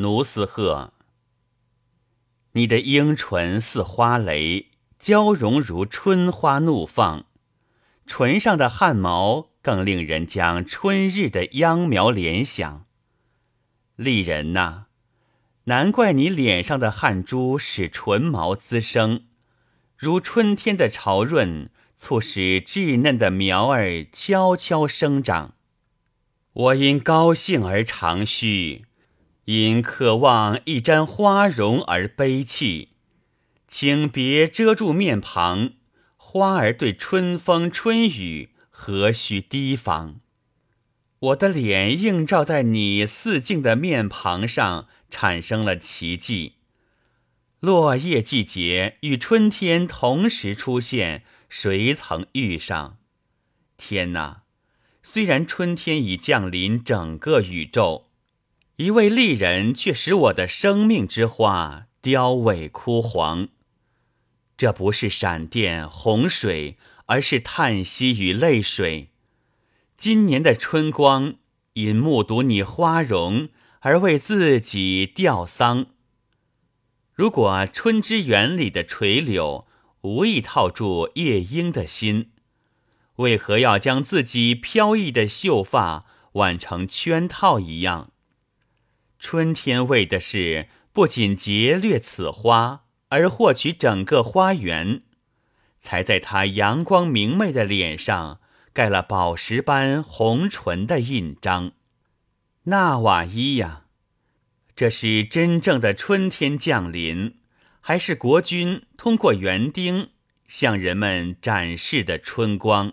奴斯鹤，你的樱唇似花蕾，娇容如春花怒放，唇上的汗毛更令人将春日的秧苗联想。丽人呐，难怪你脸上的汗珠使唇毛滋生，如春天的潮润，促使稚嫩的苗儿悄悄生长。我因高兴而长吁，因渴望一沾花容而悲泣。请别遮住面庞，花儿对春风春雨何须提防？我的脸映照在你似镜的面庞上，产生了奇迹。落叶季节与春天同时出现，谁曾遇上？天哪！虽然春天已降临整个宇宙，一位丽人却使我的生命之花凋萎枯黄。这不是闪电、洪水，而是叹息与泪水。今年的春光，因目睹你花容而为自己吊丧。如果春之园里的垂柳无意套住夜莺的心，为何要将自己飘逸的秀发挽成圈套一样？春天为的是不仅劫掠此花，而获取整个花园，才在他阳光明媚的脸上。盖了宝石般红唇的印章，纳瓦伊呀，这是真正的春天降临，还是国君通过园丁向人们展示的春光？